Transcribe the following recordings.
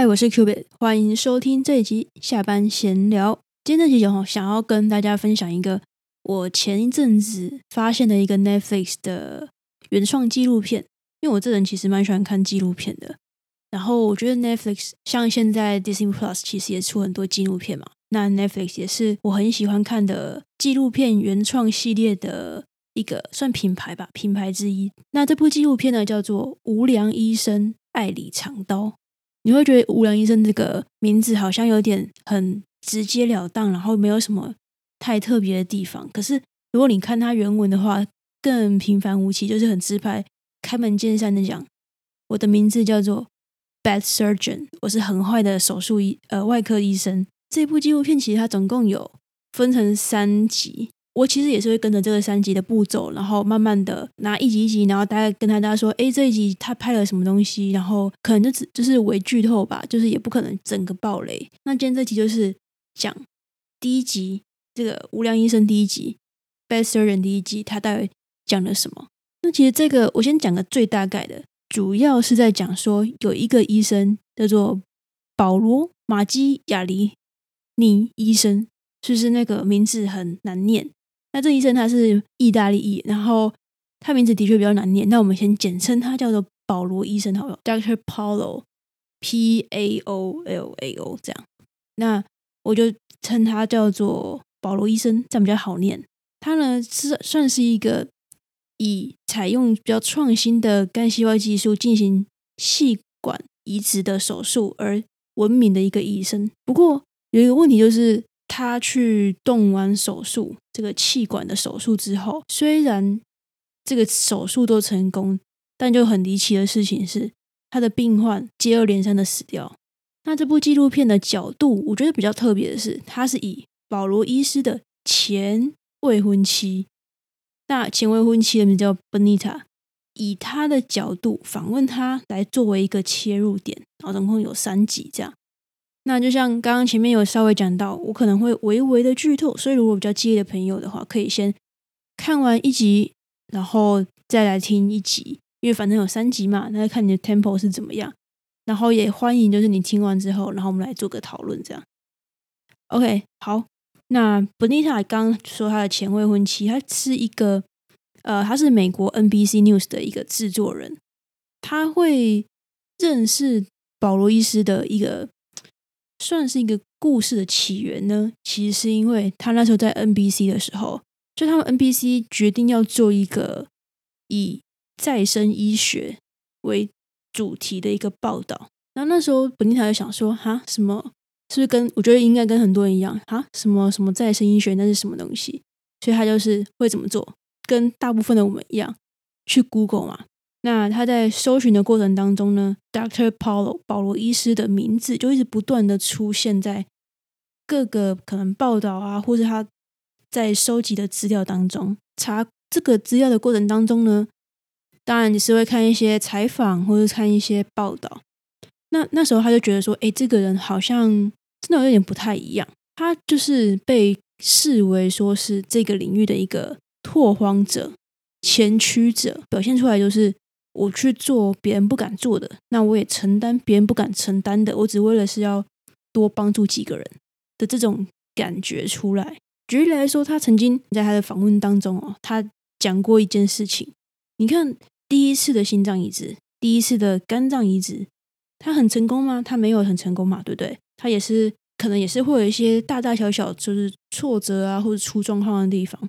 嗨，我是 Qubit，欢迎收听这一集下班闲聊。今天这集哦，想要跟大家分享一个我前一阵子发现的一个 Netflix 的原创纪录片。因为我这人其实蛮喜欢看纪录片的，然后我觉得 Netflix 像现在 Disney Plus 其实也出很多纪录片嘛，那 Netflix 也是我很喜欢看的纪录片原创系列的一个算品牌吧，品牌之一。那这部纪录片呢叫做《无良医生爱里藏刀》。你会觉得无良医生这个名字好像有点很直截了当，然后没有什么太特别的地方。可是如果你看他原文的话，更平凡无奇，就是很直白、开门见山的讲：“我的名字叫做 Bad Surgeon，我是很坏的手术医呃外科医生。”这部纪录片其实它总共有分成三集。我其实也是会跟着这个三集的步骤，然后慢慢的拿一集一集，然后大概跟大家说，哎，这一集他拍了什么东西，然后可能就只就是为剧透吧，就是也不可能整个爆雷。那今天这集就是讲第一集这个无良医生第一集，Bad Surgeon 第一集，他到底讲了什么？那其实这个我先讲个最大概的，主要是在讲说有一个医生叫做保罗马基亚里尼医生，就是那个名字很难念。那这医生他是意大利裔，然后他名字的确比较难念，那我们先简称他叫做保罗医生好了，Doctor Paulo，P A O L A O 这样。那我就称他叫做保罗医生，这样比较好念。他呢是算是一个以采用比较创新的干细胞技术进行气管移植的手术而闻名的一个医生。不过有一个问题就是。他去动完手术，这个气管的手术之后，虽然这个手术都成功，但就很离奇的事情是，他的病患接二连三的死掉。那这部纪录片的角度，我觉得比较特别的是，他是以保罗医师的前未婚妻，那前未婚妻的名字叫 Benita，以他的角度访问他，来作为一个切入点，然后总共有三集这样。那就像刚刚前面有稍微讲到，我可能会微微的剧透，所以如果比较介意的朋友的话，可以先看完一集，然后再来听一集，因为反正有三集嘛，那看你的 tempo 是怎么样。然后也欢迎就是你听完之后，然后我们来做个讨论，这样。OK，好。那 Benita 刚说他的前未婚妻，他是一个呃，他是美国 NBC News 的一个制作人，他会认识保罗医师的一个。算是一个故事的起源呢，其实是因为他那时候在 NBC 的时候，就他们 NBC 决定要做一个以再生医学为主题的一个报道。然后那时候本尼塔就想说：“哈，什么？是不是跟我觉得应该跟很多人一样？哈，什么什么再生医学那是什么东西？”所以他就是会怎么做，跟大部分的我们一样，去 Google 嘛。那他在搜寻的过程当中呢，Doctor Paulo 保罗医师的名字就一直不断的出现在各个可能报道啊，或者他在收集的资料当中。查这个资料的过程当中呢，当然你是会看一些采访或者看一些报道。那那时候他就觉得说，哎，这个人好像真的有点不太一样。他就是被视为说是这个领域的一个拓荒者、前驱者，表现出来就是。我去做别人不敢做的，那我也承担别人不敢承担的。我只为了是要多帮助几个人的这种感觉出来。举例来说，他曾经在他的访问当中哦，他讲过一件事情。你看，第一次的心脏移植，第一次的肝脏移植，他很成功吗？他没有很成功嘛，对不对？他也是可能也是会有一些大大小小就是挫折啊，或者出状况的地方。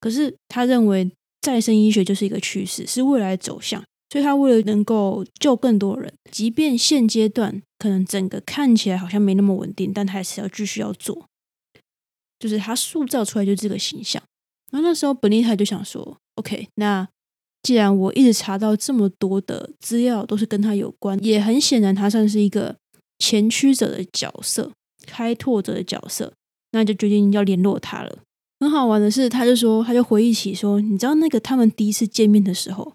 可是他认为。再生医学就是一个趋势，是未来走向，所以他为了能够救更多人，即便现阶段可能整个看起来好像没那么稳定，但他还是要继续要做，就是他塑造出来就这个形象。然后那时候本尼泰就想说：“OK，那既然我一直查到这么多的资料都是跟他有关，也很显然他算是一个前驱者的角色、开拓者的角色，那就决定要联络他了。”很好玩的是，他就说，他就回忆起说，你知道那个他们第一次见面的时候，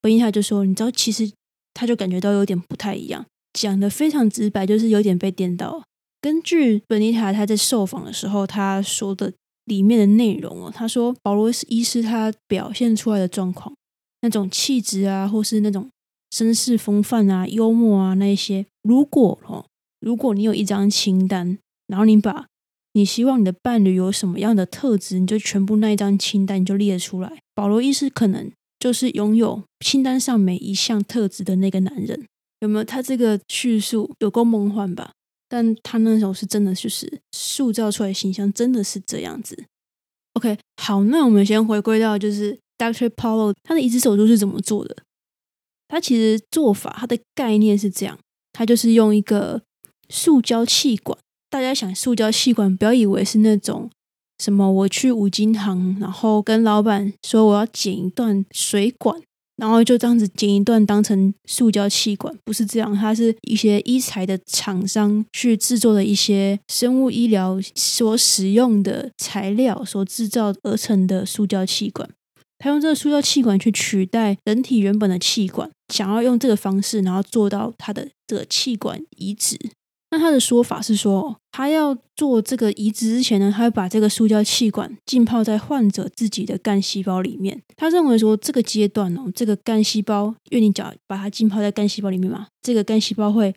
本尼塔就说，你知道其实他就感觉到有点不太一样，讲的非常直白，就是有点被电到。根据本尼塔他在受访的时候他说的里面的内容哦，他说保罗斯医师他表现出来的状况，那种气质啊，或是那种绅士风范啊、幽默啊那一些。如果哦，如果你有一张清单，然后你把你希望你的伴侣有什么样的特质，你就全部那一张清单你就列出来。保罗医师可能就是拥有清单上每一项特质的那个男人，有没有？他这个叙述有够梦幻吧？但他那时候是真的，就是塑造出来形象真的是这样子。OK，好，那我们先回归到就是 Doctor Paulo 他的移植手术是怎么做的？他其实做法，他的概念是这样，他就是用一个塑胶气管。大家想塑胶气管，不要以为是那种什么我去五金行，然后跟老板说我要剪一段水管，然后就这样子剪一段当成塑胶气管，不是这样，它是一些医材的厂商去制作的一些生物医疗所使用的材料所制造而成的塑胶气管。他用这个塑胶气管去取代人体原本的气管，想要用这个方式，然后做到他的这个气管移植。那他的说法是说，他要做这个移植之前呢，他会把这个塑胶气管浸泡在患者自己的干细胞里面。他认为说，这个阶段哦，这个干细胞，因为你讲把它浸泡在干细胞里面嘛，这个干细胞会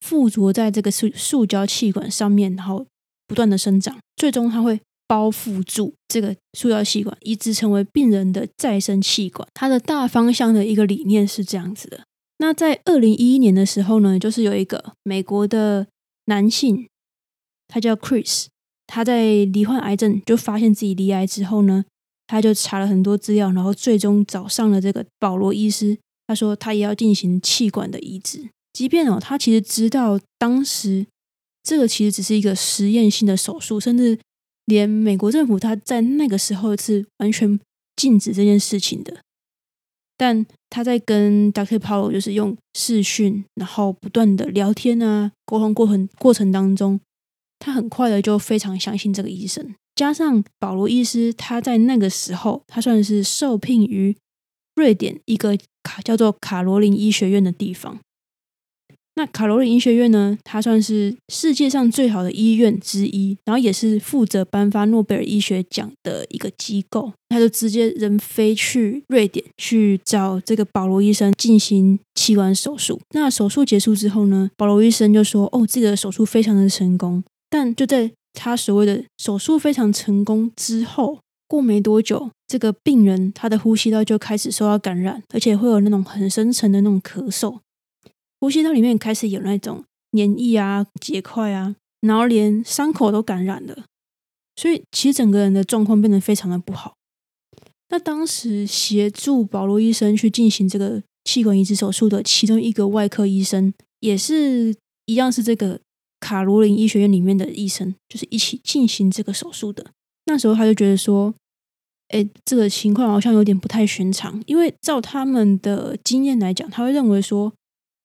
附着在这个塑塑胶气管上面，然后不断的生长，最终它会包覆住这个塑胶气管，移植成为病人的再生气管。它的大方向的一个理念是这样子的。那在二零一一年的时候呢，就是有一个美国的。男性，他叫 Chris，他在罹患癌症，就发现自己罹癌之后呢，他就查了很多资料，然后最终找上了这个保罗医师。他说他也要进行气管的移植，即便哦，他其实知道当时这个其实只是一个实验性的手术，甚至连美国政府他在那个时候是完全禁止这件事情的。但他在跟 Dr. Paul 就是用视讯，然后不断的聊天啊，沟通过程过程当中，他很快的就非常相信这个医生。加上保罗医师，他在那个时候，他算是受聘于瑞典一个卡叫做卡罗琳医学院的地方。那卡罗琳医学院呢？它算是世界上最好的医院之一，然后也是负责颁发诺贝尔医学奖的一个机构。他就直接人飞去瑞典去找这个保罗医生进行器官手术。那手术结束之后呢，保罗医生就说：“哦，这个手术非常的成功。”但就在他所谓的手术非常成功之后，过没多久，这个病人他的呼吸道就开始受到感染，而且会有那种很深沉的那种咳嗽。呼吸道里面开始有那种黏液啊、结块啊，然后连伤口都感染了，所以其实整个人的状况变得非常的不好。那当时协助保罗医生去进行这个气管移植手术的其中一个外科医生，也是一样是这个卡罗琳医学院里面的医生，就是一起进行这个手术的。那时候他就觉得说，哎，这个情况好像有点不太寻常，因为照他们的经验来讲，他会认为说。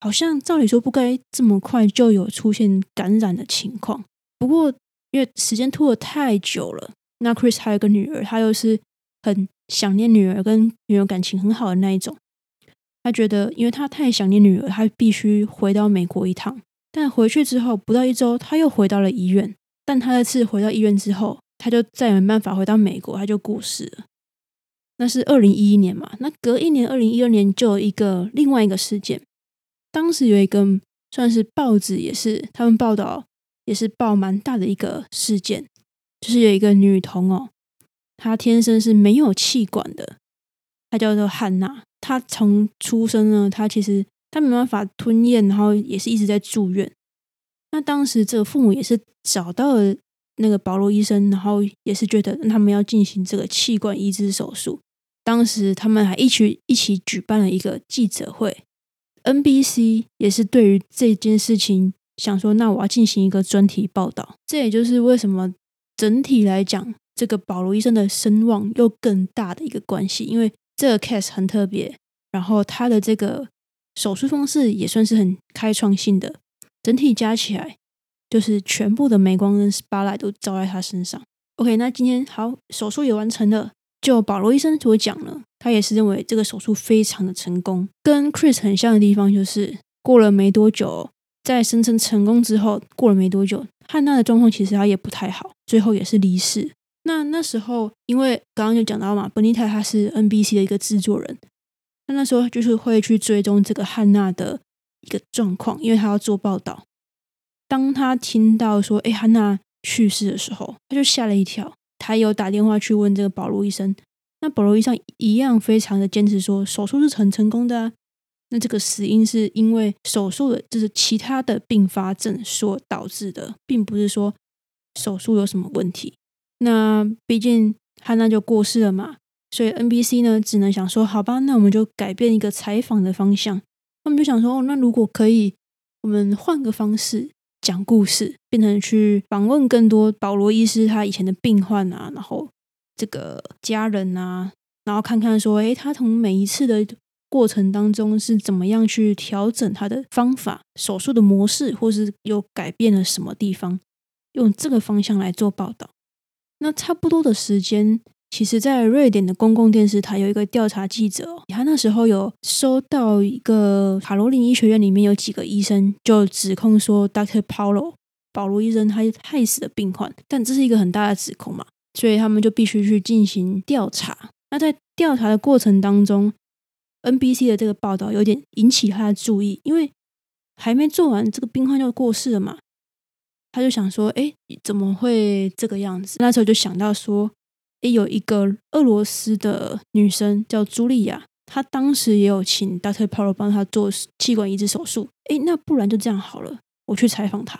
好像照理说不该这么快就有出现感染的情况，不过因为时间拖得太久了，那 Chris 还有个女儿，他又是很想念女儿，跟女儿感情很好的那一种，他觉得因为他太想念女儿，他必须回到美国一趟。但回去之后不到一周，他又回到了医院。但他那次回到医院之后，他就再也没办法回到美国，他就过世了。那是二零一一年嘛？那隔一年，二零一二年就有一个另外一个事件。当时有一个算是报纸，也是他们报道，也是报蛮大的一个事件，就是有一个女童哦，她天生是没有气管的，她叫做汉娜。她从出生呢，她其实她没办法吞咽，然后也是一直在住院。那当时这个父母也是找到了那个保罗医生，然后也是觉得他们要进行这个气管移植手术。当时他们还一起一起举办了一个记者会。NBC 也是对于这件事情想说，那我要进行一个专题报道。这也就是为什么整体来讲，这个保罗医生的声望又更大的一个关系。因为这个 case 很特别，然后他的这个手术方式也算是很开创性的。整体加起来，就是全部的镁光灯 spotlight 都照在他身上。OK，那今天好，手术也完成了。就保罗医生所讲呢，他也是认为这个手术非常的成功，跟 Chris 很像的地方就是过了没多久，在声称成功之后，过了没多久，汉娜的状况其实他也不太好，最后也是离世。那那时候因为刚刚就讲到嘛，本尼泰他是 NBC 的一个制作人，他那时候就是会去追踪这个汉娜的一个状况，因为他要做报道。当他听到说“哎，汉娜去世”的时候，他就吓了一跳。他有打电话去问这个保罗医生，那保罗医生一样非常的坚持说手术是很成功的啊。那这个死因是因为手术的，就是其他的并发症所导致的，并不是说手术有什么问题。那毕竟汉娜就过世了嘛。所以 NBC 呢，只能想说，好吧，那我们就改变一个采访的方向。他们就想说，哦，那如果可以，我们换个方式讲故事，变成去访问更多保罗医师他以前的病患啊，然后这个家人啊，然后看看说，诶，他从每一次的过程当中是怎么样去调整他的方法、手术的模式，或是又改变了什么地方，用这个方向来做报道。那差不多的时间。其实，在瑞典的公共电视台有一个调查记者，他那时候有收到一个卡罗琳医学院里面有几个医生就指控说，Dr. Paulo 保罗医生他害死了病患，但这是一个很大的指控嘛，所以他们就必须去进行调查。那在调查的过程当中，NBC 的这个报道有点引起他的注意，因为还没做完，这个病患就过世了嘛，他就想说，哎，怎么会这个样子？那时候就想到说。诶，有一个俄罗斯的女生叫茱莉亚，她当时也有请 Dr. Paulo 帮她做气管移植手术。诶，那不然就这样好了，我去采访她。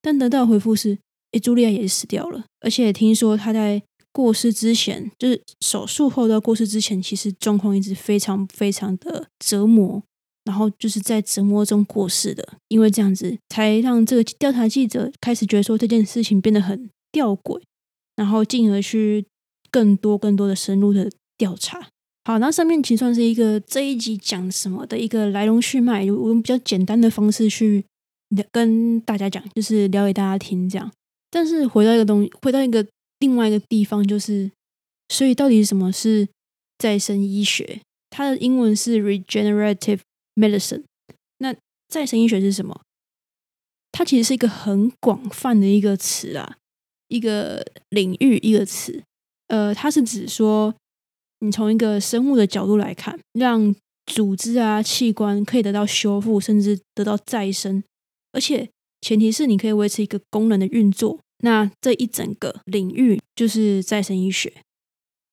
但得到回复是，诶，茱莉亚也死掉了，而且听说她在过世之前，就是手术后到过世之前，其实状况一直非常非常的折磨，然后就是在折磨中过世的。因为这样子，才让这个调查记者开始觉得说这件事情变得很吊诡，然后进而去。更多更多的深入的调查。好，那上面其实算是一个这一集讲什么的一个来龙去脉，我用比较简单的方式去跟大家讲，就是聊给大家听这样。但是回到一个东，回到一个另外一个地方，就是所以到底什么是再生医学？它的英文是 regenerative medicine。那再生医学是什么？它其实是一个很广泛的一个词啊，一个领域，一个词。呃，它是指说，你从一个生物的角度来看，让组织啊、器官可以得到修复，甚至得到再生，而且前提是你可以维持一个功能的运作。那这一整个领域就是再生医学，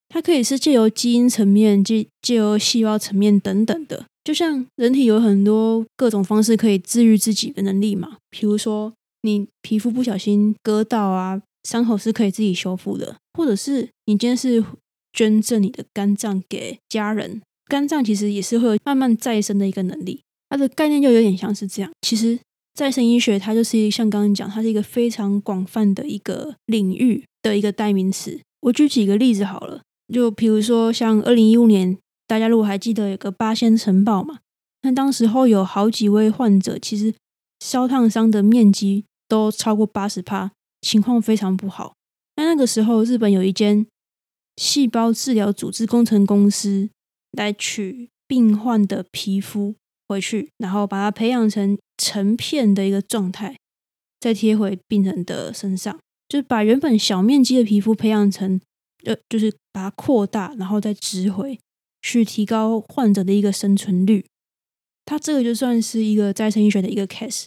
它可以是借由基因层面、借借由细胞层面等等的。就像人体有很多各种方式可以治愈自己的能力嘛，比如说你皮肤不小心割到啊。伤口是可以自己修复的，或者是你今天是捐赠你的肝脏给家人，肝脏其实也是会有慢慢再生的一个能力。它的概念就有点像是这样。其实再生医学它就是像刚刚讲，它是一个非常广泛的一个领域的一个代名词。我举几个例子好了，就比如说像二零一五年，大家如果还记得有个八仙城堡嘛，那当时候有好几位患者，其实烧烫伤的面积都超过八十帕。情况非常不好。那那个时候，日本有一间细胞治疗组织工程公司来取病患的皮肤回去，然后把它培养成成片的一个状态，再贴回病人的身上，就是把原本小面积的皮肤培养成，呃，就是把它扩大，然后再植回去，提高患者的一个生存率。它这个就算是一个再生医学的一个 case。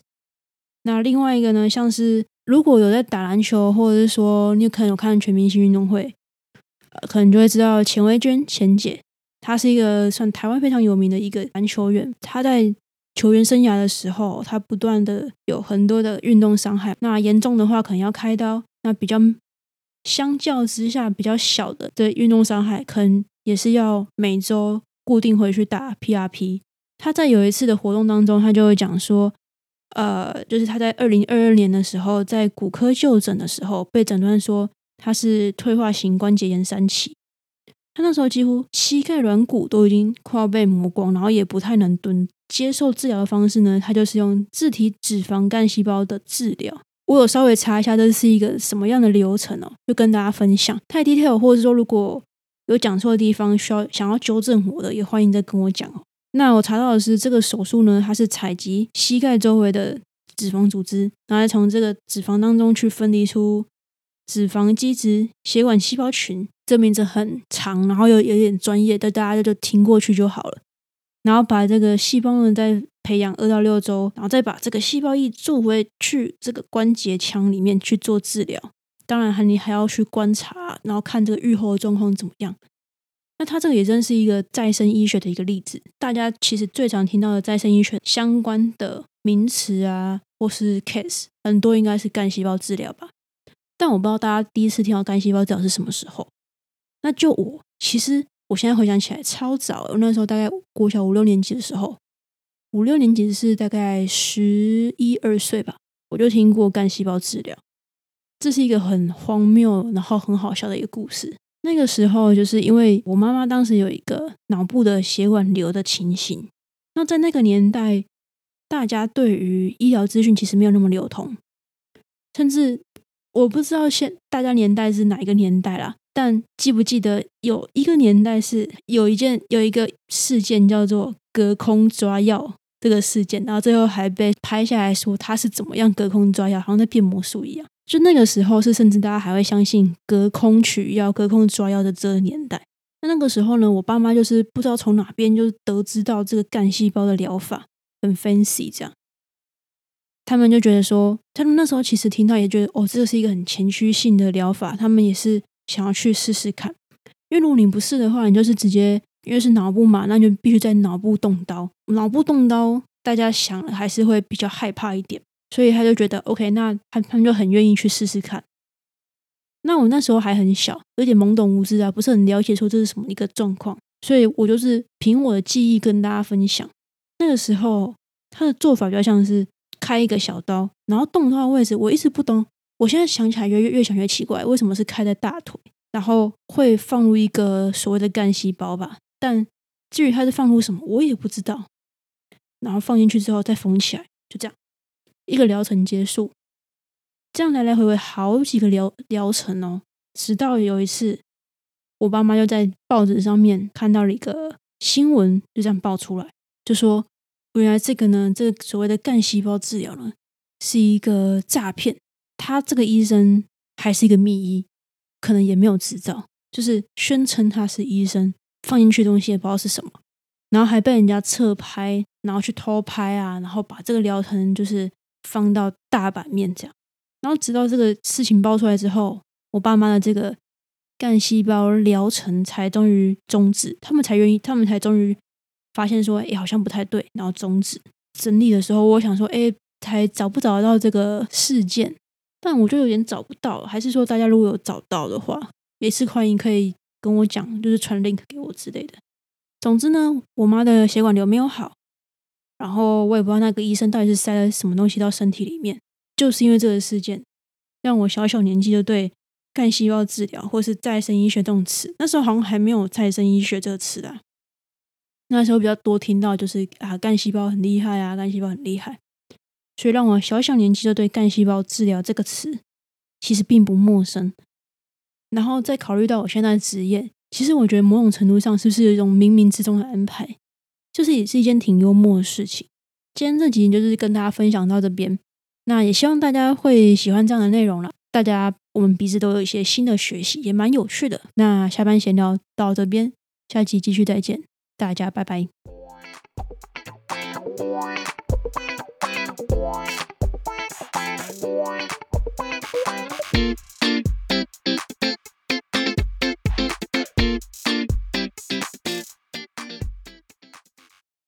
那另外一个呢，像是。如果有在打篮球，或者是说你可能有看全明星运动会，呃，可能就会知道钱维娟钱姐，她是一个算台湾非常有名的一个篮球员。她在球员生涯的时候，她不断的有很多的运动伤害，那严重的话可能要开刀。那比较相较之下比较小的的运动伤害，可能也是要每周固定回去打 PRP。他在有一次的活动当中，他就会讲说。呃，就是他在二零二二年的时候，在骨科就诊的时候，被诊断说他是退化型关节炎三期。他那时候几乎膝盖软骨都已经快要被磨光，然后也不太能蹲。接受治疗的方式呢，他就是用自体脂肪干细胞的治疗。我有稍微查一下，这是一个什么样的流程哦，就跟大家分享。太 detail，或者说如果有讲错的地方，需要想要纠正我的，也欢迎再跟我讲哦。那我查到的是，这个手术呢，它是采集膝盖周围的脂肪组织，然后从这个脂肪当中去分离出脂肪基质血管细胞群。这名字很长，然后又有点专业，但大家就听过去就好了。然后把这个细胞呢再培养二到六周，然后再把这个细胞液注回去这个关节腔里面去做治疗。当然，还你还要去观察，然后看这个愈后的状况怎么样。那它这个也真是一个再生医学的一个例子。大家其实最常听到的再生医学相关的名词啊，或是 case，很多应该是干细胞治疗吧。但我不知道大家第一次听到干细胞治疗是什么时候。那就我，其实我现在回想起来超早，那时候大概国小五六年级的时候，五六年级是大概十一二岁吧，我就听过干细胞治疗。这是一个很荒谬，然后很好笑的一个故事。那个时候，就是因为我妈妈当时有一个脑部的血管瘤的情形。那在那个年代，大家对于医疗资讯其实没有那么流通，甚至我不知道现大家年代是哪一个年代啦。但记不记得有一个年代是有一件有一个事件叫做隔空抓药这个事件，然后最后还被拍下来说他是怎么样隔空抓药，好像在变魔术一样。就那个时候是，甚至大家还会相信隔空取药、隔空抓药的这个年代。那那个时候呢，我爸妈就是不知道从哪边就得知到这个干细胞的疗法很 fancy，这样，他们就觉得说，他们那时候其实听到也觉得，哦，这个是一个很前驱性的疗法，他们也是想要去试试看。因为如果你不是的话，你就是直接因为是脑部嘛，那就必须在脑部动刀。脑部动刀，大家想了还是会比较害怕一点。所以他就觉得 OK，那他他们就很愿意去试试看。那我那时候还很小，有点懵懂无知啊，不是很了解说这是什么一个状况，所以我就是凭我的记忆跟大家分享。那个时候他的做法比较像是开一个小刀，然后动刀的位置我一直不懂。我现在想起来越越想越奇怪，为什么是开在大腿，然后会放入一个所谓的干细胞吧？但至于它是放入什么，我也不知道。然后放进去之后再缝起来，就这样。一个疗程结束，这样来来回回好几个疗疗程哦。直到有一次，我爸妈就在报纸上面看到了一个新闻，就这样爆出来，就说原来这个呢，这个所谓的干细胞治疗呢，是一个诈骗。他这个医生还是一个秘医，可能也没有执照，就是宣称他是医生，放进去的东西也不知道是什么，然后还被人家侧拍，然后去偷拍啊，然后把这个疗程就是。放到大版面这样，然后直到这个事情爆出来之后，我爸妈的这个干细胞疗程才终于终止，他们才愿意，他们才终于发现说，哎，好像不太对，然后终止。整理的时候，我想说，哎，才找不找得到这个事件？但我就有点找不到，还是说大家如果有找到的话，也是欢迎可以跟我讲，就是传 link 给我之类的。总之呢，我妈的血管瘤没有好。然后我也不知道那个医生到底是塞了什么东西到身体里面，就是因为这个事件，让我小小年纪就对干细胞治疗或是再生医学这种词，那时候好像还没有再生医学这个词啊。那时候比较多听到就是啊干细胞很厉害啊，干细胞很厉害，所以让我小小年纪就对干细胞治疗这个词其实并不陌生。然后再考虑到我现在的职业，其实我觉得某种程度上是不是有一种冥冥之中的安排？就是也是一件挺幽默的事情。今天这集就是跟大家分享到这边，那也希望大家会喜欢这样的内容了。大家我们彼此都有一些新的学习，也蛮有趣的。那下班闲聊到这边，下期继续再见，大家拜拜。